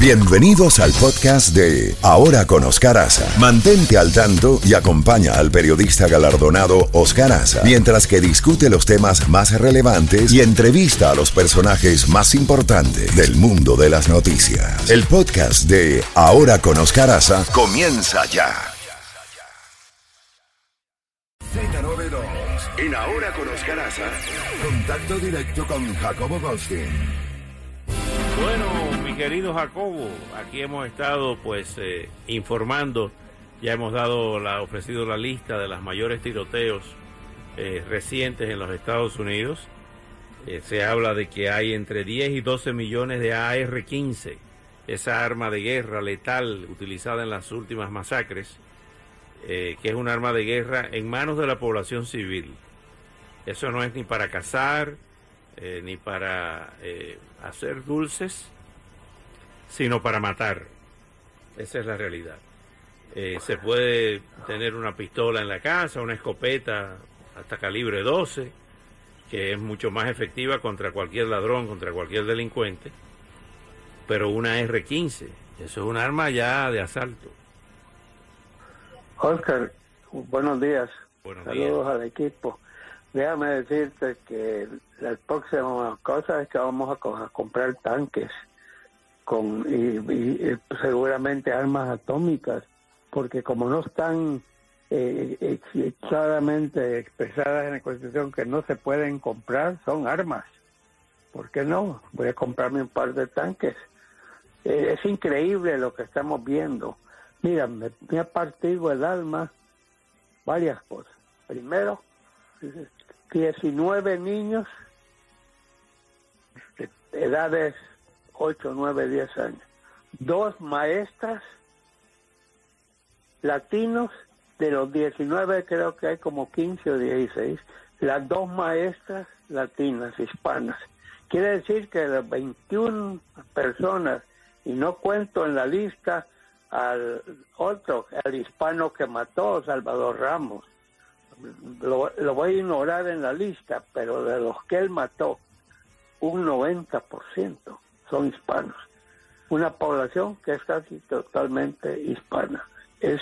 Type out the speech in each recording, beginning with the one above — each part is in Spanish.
Bienvenidos al podcast de Ahora con Oscar Aza. Mantente al tanto y acompaña al periodista galardonado Oscar Aza mientras que discute los temas más relevantes y entrevista a los personajes más importantes del mundo de las noticias. El podcast de Ahora con Oscar Aza comienza ya. Z92 en Ahora con Oscar. Contacto directo con Jacobo Goldstein. Querido Jacobo, aquí hemos estado pues eh, informando, ya hemos dado la, ofrecido la lista de los mayores tiroteos eh, recientes en los Estados Unidos. Eh, se habla de que hay entre 10 y 12 millones de AR-15, esa arma de guerra letal utilizada en las últimas masacres, que es un arma de guerra en manos de la población civil. Eso no es ni para cazar, ni para hacer dulces, sino para matar. Esa es la realidad. Eh, se puede tener una pistola en la casa, una escopeta hasta calibre 12, que es mucho más efectiva contra cualquier ladrón, contra cualquier delincuente, pero una R-15, eso es un arma ya de asalto. Oscar, buenos días. Buenos Saludos al equipo. Déjame decirte que la próxima cosa es que vamos a, comprar tanques con y, seguramente armas atómicas, porque como no están eh, claramente expresadas en la Constitución que no se pueden comprar, son armas. ¿Por qué no? Voy a comprarme un par de tanques. Eh, es increíble lo que estamos viendo. Mira, me, me ha partido el alma varias cosas. Primero, 19 niños de edades 8, 9, 10 años. Dos maestras latinos, de los 19 creo que hay como 15 o 16, las dos maestras latinas, hispanas. Quiere decir que las 21 personas, y no cuento en la lista al otro, al hispano que mató, Salvador Ramos, lo, voy a ignorar en la lista, pero de los que él mató, un 90% son hispanos. Una población que es casi totalmente hispana. Es,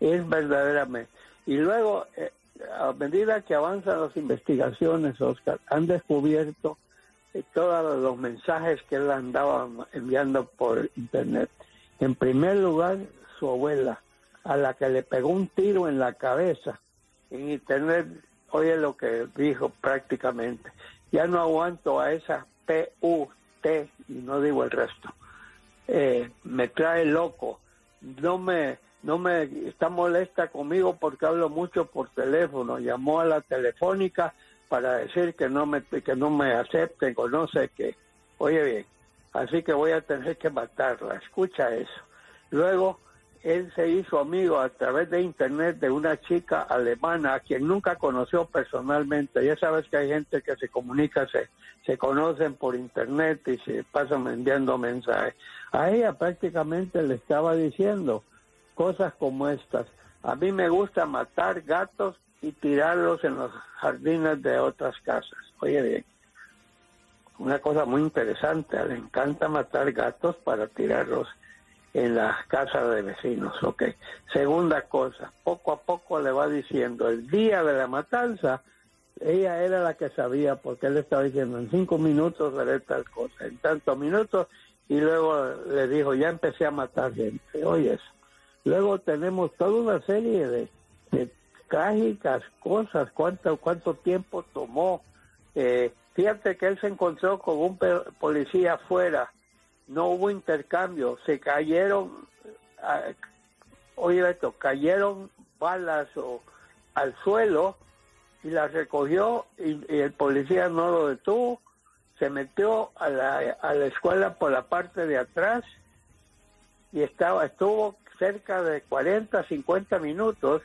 es verdaderamente. Y luego, eh, a medida que avanzan las investigaciones, Oscar, han descubierto eh, todos los mensajes que él andaba enviando por internet. En primer lugar, su abuela, a la que le pegó un tiro en la cabeza en internet, oye lo que dijo prácticamente, ya no aguanto a esa Y no digo el resto. Eh, me trae loco, no me, no me está molesta conmigo porque hablo mucho por teléfono, llamó a la telefónica para decir que no me, que no me acepten o no sé qué. Oye bien, así que voy a tener que matarla, escucha eso. Luego él se hizo amigo a través de internet de una chica alemana a quien nunca conoció personalmente. Ya sabes que hay gente que se comunica, se, se conocen por internet y se pasan enviando mensajes. A ella prácticamente le estaba diciendo cosas como estas. A mí me gusta matar gatos y tirarlos en los jardines de otras casas. Oye bien, una cosa muy interesante, le encanta matar gatos para tirarlos en las casas de vecinos, ok. Segunda cosa, poco a poco le va diciendo, el día de la matanza, ella era la que sabía, porque él estaba diciendo, en cinco minutos haré tal cosa, en tantos minutos, y luego le dijo, ya empecé a matar gente, oye Luego tenemos toda una serie de, trágicas cosas, cuánto, cuánto tiempo tomó. Eh, fíjate que él se encontró con un policía afuera, no hubo intercambio, se cayeron, uh, oye esto, cayeron balas al suelo y las recogió y, el policía no lo detuvo, se metió a la, a la escuela por la parte de atrás y estaba estuvo cerca de 40, 50 minutos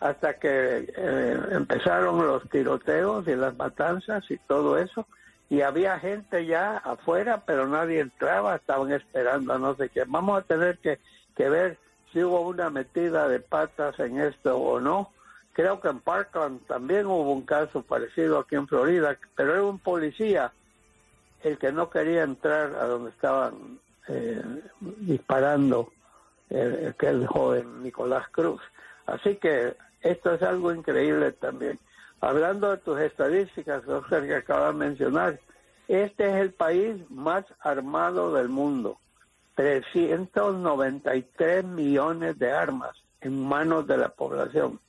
hasta que eh, empezaron los tiroteos y las matanzas y todo eso y había gente ya afuera, pero nadie entraba, estaban esperando no sé qué. Vamos a tener que, ver si hubo una metida de patas en esto o no. Creo que en Parkland también hubo un caso parecido aquí en Florida, pero era un policía el que no quería entrar a donde estaban eh, disparando el, aquel joven Nicolás Cruz. Así que esto es algo increíble también. Hablando de tus estadísticas, Oscar, que acaba de mencionar, este es el país más armado del mundo. 393 millones de armas en manos de la población.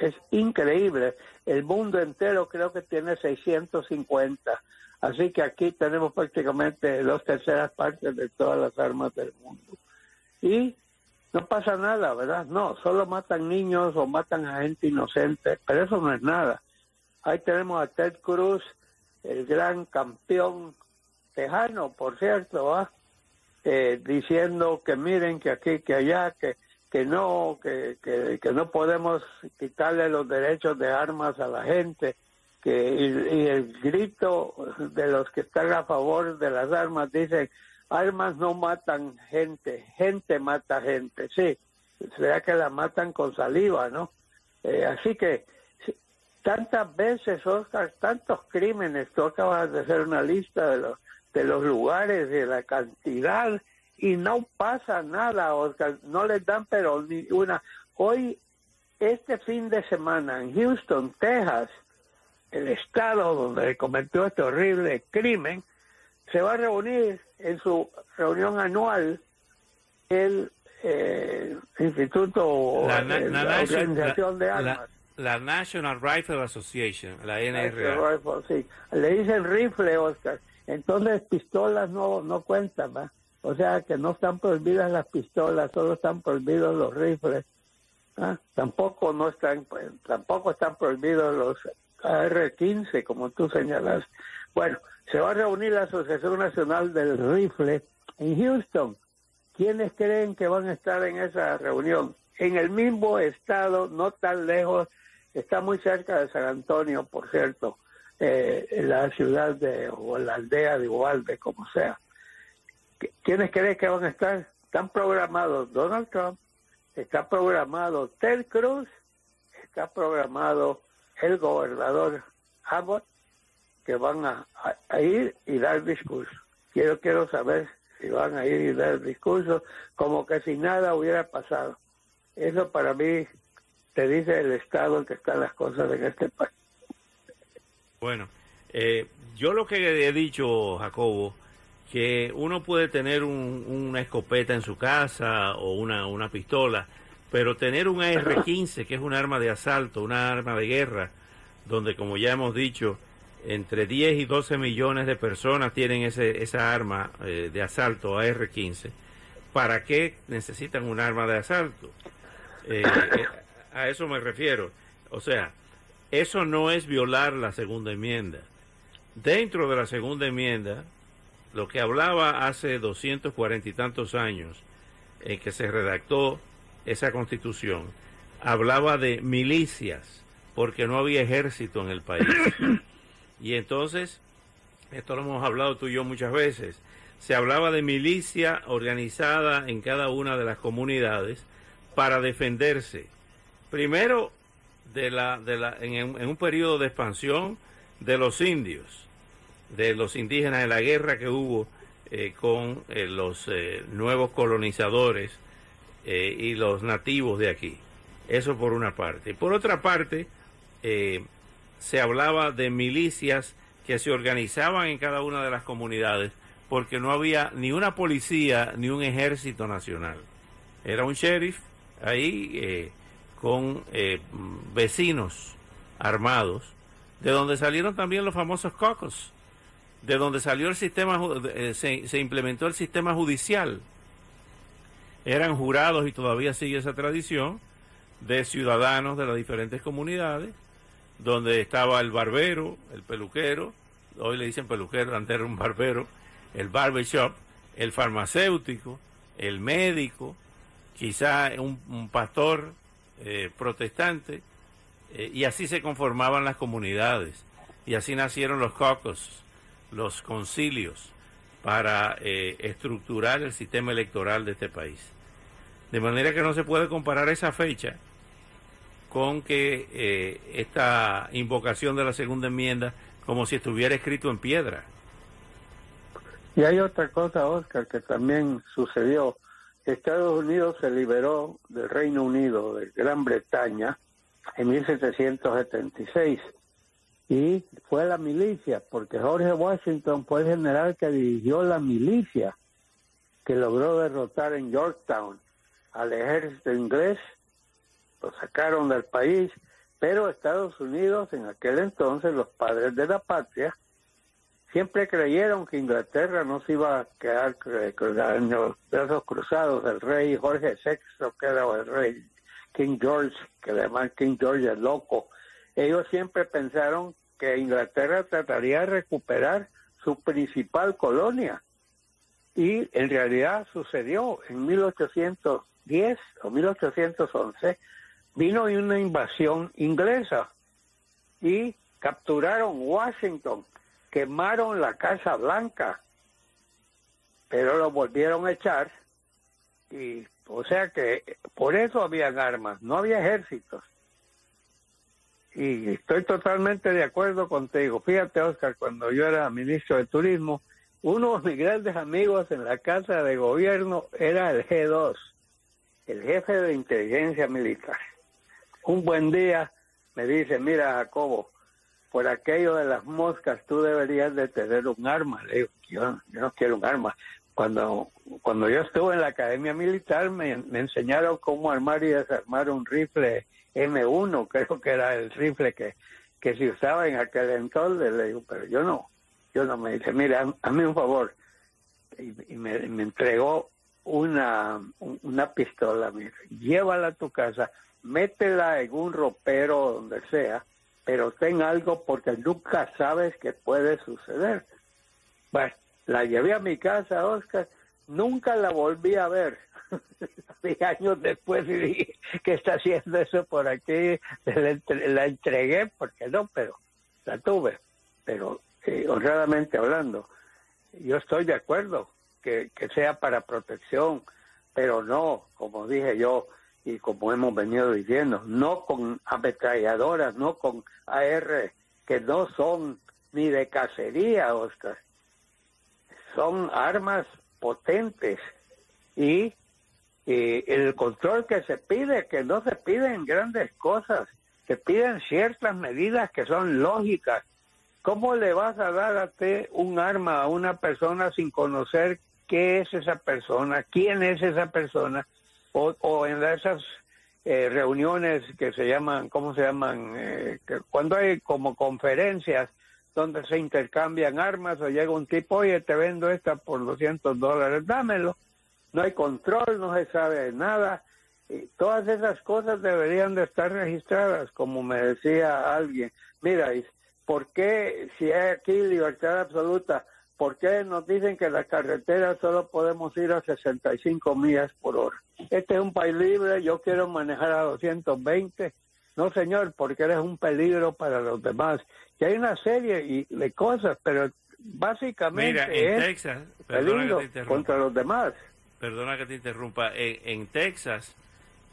Es increíble. El mundo entero creo que tiene 650. Así que aquí tenemos prácticamente dos terceras partes de todas las armas del mundo. Y no pasa nada, ¿verdad? No, solo matan niños o matan a gente inocente, pero eso no es nada. Ahí tenemos a Ted Cruz, el gran campeón tejano, por cierto, eh, diciendo que miren que aquí, que allá, que, que no, que, que, no podemos quitarle los derechos de armas a la gente, que y, el grito de los que están a favor de las armas dicen armas no matan gente, gente mata gente, sí, será que la matan con saliva, ¿no? Eh, así que tantas veces, Oscar, tantos crímenes, tú acabas de hacer una lista de los, de los lugares, de la cantidad, y no pasa nada, Oscar, no les dan pero ni una. Hoy, este fin de semana en Houston, Texas, el estado donde cometió este horrible crimen, se va a reunir en su reunión anual el eh, Instituto la, Organización de Armas. La, National Rifle Association, la NRA. sí. Le dicen rifle, Oscar. Entonces pistolas no, no cuentan, ¿va? O sea que no están prohibidas las pistolas, solo están prohibidos los rifles. ¿ah? Tampoco no están, pues, tampoco están prohibidos los AR-15, como tú señalas. Bueno, se va a reunir la Asociación Nacional del Rifle en Houston. ¿Quiénes creen que van a estar en esa reunión? En el mismo estado, no tan lejos, está muy cerca de San Antonio, por cierto, eh, en la ciudad de, o la aldea de Uvalde, como sea. ¿Quiénes creen que van a estar? Están programados Donald Trump, está programado Ted Cruz, está programado el gobernador Abbott van a, ir y dar discurso. Quiero, quiero saber si van a ir y dar discurso como que si nada hubiera pasado. Eso para mí te dice el estado en que están las cosas en este país. Bueno, eh, yo lo que he dicho, Jacobo, que uno puede tener una escopeta en su casa o una, una pistola, pero tener un AR-15, que es un arma de asalto, una arma de guerra, donde como ya hemos dicho, entre 10 y 12 millones de personas tienen ese, esa arma eh, de asalto AR-15. ¿Para qué necesitan un arma de asalto? Eh, eh, a eso me refiero. O sea, eso no es violar la segunda enmienda. Dentro de la segunda enmienda, lo que hablaba hace 240 y tantos años en que se redactó esa constitución, hablaba de milicias, porque no había ejército en el país. Y entonces, esto lo hemos hablado tú y yo muchas veces, se hablaba de milicia organizada en cada una de las comunidades para defenderse. Primero, de la, de la, en, un periodo de expansión de los indios, de los indígenas en la guerra que hubo eh, con eh, los eh, nuevos colonizadores y los nativos de aquí. Eso por una parte. Por otra parte, se hablaba de milicias que se organizaban en cada una de las comunidades porque no había ni una policía ni un ejército nacional. Era un sheriff ahí eh, con eh, vecinos armados, de donde salieron también los famosos cocos, de donde salió el sistema, eh, se, se implementó el sistema judicial. Eran jurados y todavía sigue esa tradición de ciudadanos de las diferentes comunidades donde estaba el barbero, el peluquero, hoy le dicen peluquero, antes era un barbero, el barbershop, el farmacéutico, el médico, quizá un, pastor eh, protestante, eh, y así se conformaban las comunidades, y así nacieron los cocos, los concilios, para eh, estructurar el sistema electoral de este país. De manera que no se puede comparar esa fecha con que eh, esta invocación de la segunda enmienda como si estuviera escrito en piedra. Y hay otra cosa, Oscar, que también sucedió. Estados Unidos se liberó del Reino Unido, de Gran Bretaña, en 1776. Y fue la milicia, porque Jorge Washington fue el general que dirigió la milicia que logró derrotar en Yorktown al ejército inglés, sacaron del país, pero Estados Unidos en aquel entonces, los padres de la patria, siempre creyeron que Inglaterra no se iba a quedar en los brazos cruzados del rey Jorge VI, que era el rey King George, que además King George es loco. Ellos siempre pensaron que Inglaterra trataría de recuperar su principal colonia. Y en realidad sucedió en 1810 o 1811, vino una invasión inglesa y capturaron Washington quemaron la Casa Blanca, pero lo volvieron a echar y o sea que por eso habían armas, no había ejércitos. Y estoy totalmente de acuerdo contigo. Fíjate, Oscar, cuando yo era ministro de Turismo, uno de mis grandes amigos en la casa de gobierno era el G2, el jefe de inteligencia militar. Un buen día me dice, mira Jacobo, por aquello de las moscas, tú deberías de tener un arma. Le digo, yo, no quiero un arma. Cuando, cuando yo estuve en la academia militar, me, enseñaron cómo armar y desarmar un rifle M1, creo que era el rifle que, que se usaba en aquel entonces. Le digo, pero yo no, yo no. Me dice, mira, hazme un favor. Y, me, entregó una, una pistola. Dice, llévala a tu casa, métela en un ropero donde sea pero ten algo porque nunca sabes qué puede suceder. Bueno, la llevé a mi casa, Oscar, nunca la volví a ver. años después y dije, ¿qué está haciendo eso por aquí? La, entregué, porque no, pero la tuve. Pero eh, honradamente hablando, yo estoy de acuerdo que, sea para protección, pero no, como dije yo, y como hemos venido diciendo, no con ametralladoras, no con AR, que no son ni de cacería, Oscar. Son armas potentes y, el control que se pide, que no se piden grandes cosas, se piden ciertas medidas que son lógicas. ¿Cómo le vas a dar a ti un arma a una persona sin conocer qué es esa persona, quién es esa persona? o, en esas eh, reuniones que se llaman, ¿cómo se llaman? Eh, cuando hay como conferencias donde se intercambian armas o llega un tipo, oye, te vendo esta por 200 dólares, dámelo. No hay control, no se sabe nada. Todas esas cosas deberían de estar registradas, como me decía alguien. Mira, ¿por qué si hay aquí libertad absoluta, ¿por qué nos dicen que la carretera solo podemos ir a 65 millas por hora? Este es un país libre, yo quiero manejar a 220. No, señor, porque eres un peligro para los demás. Y hay una serie de cosas, pero básicamente Mira, en Texas, peligro contra los demás. Perdona que te interrumpa. En, en Texas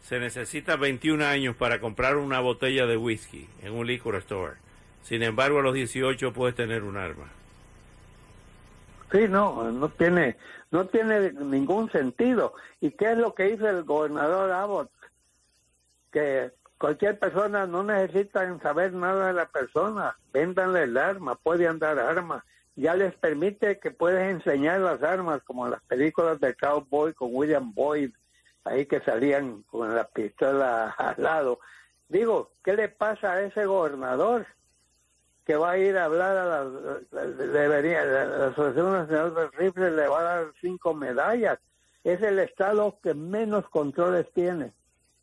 se necesita 21 años para comprar una botella de whisky en un liquor store. Sin embargo, a los 18 puedes tener un arma. Sí, no, no tiene, no tiene ningún sentido. ¿Y qué es lo que hizo el gobernador Abbott? Que cualquier persona no necesita saber nada de la persona, véndanle el arma, puede andar armas, ya les permite que puedes enseñar las armas, como las películas de Cowboy con William Boyd, ahí que salían con la pistola al lado. Digo, ¿qué le pasa a ese gobernador? Que va a ir a hablar a la, debería, la, Asociación Nacional del Rifle le va a dar cinco medallas. Es el estado que menos controles tiene.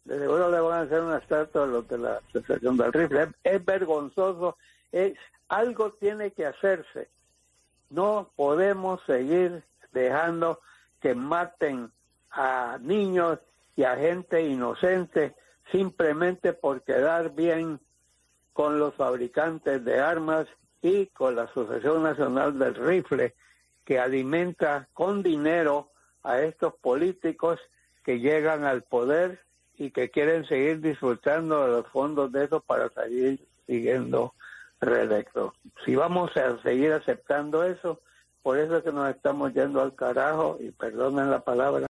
De seguro le van a hacer una estatua a los de la Asociación del Rifle. Es, vergonzoso. Es, algo tiene que hacerse. No podemos seguir dejando que maten a niños y a gente inocente simplemente por quedar bien con los fabricantes de armas y con la Asociación Nacional del Rifle, que alimenta con dinero a estos políticos que llegan al poder y que quieren seguir disfrutando de los fondos de eso para seguir siguiendo reelecto. Si vamos a seguir aceptando eso, por eso es que nos estamos yendo al carajo, y perdonen la palabra.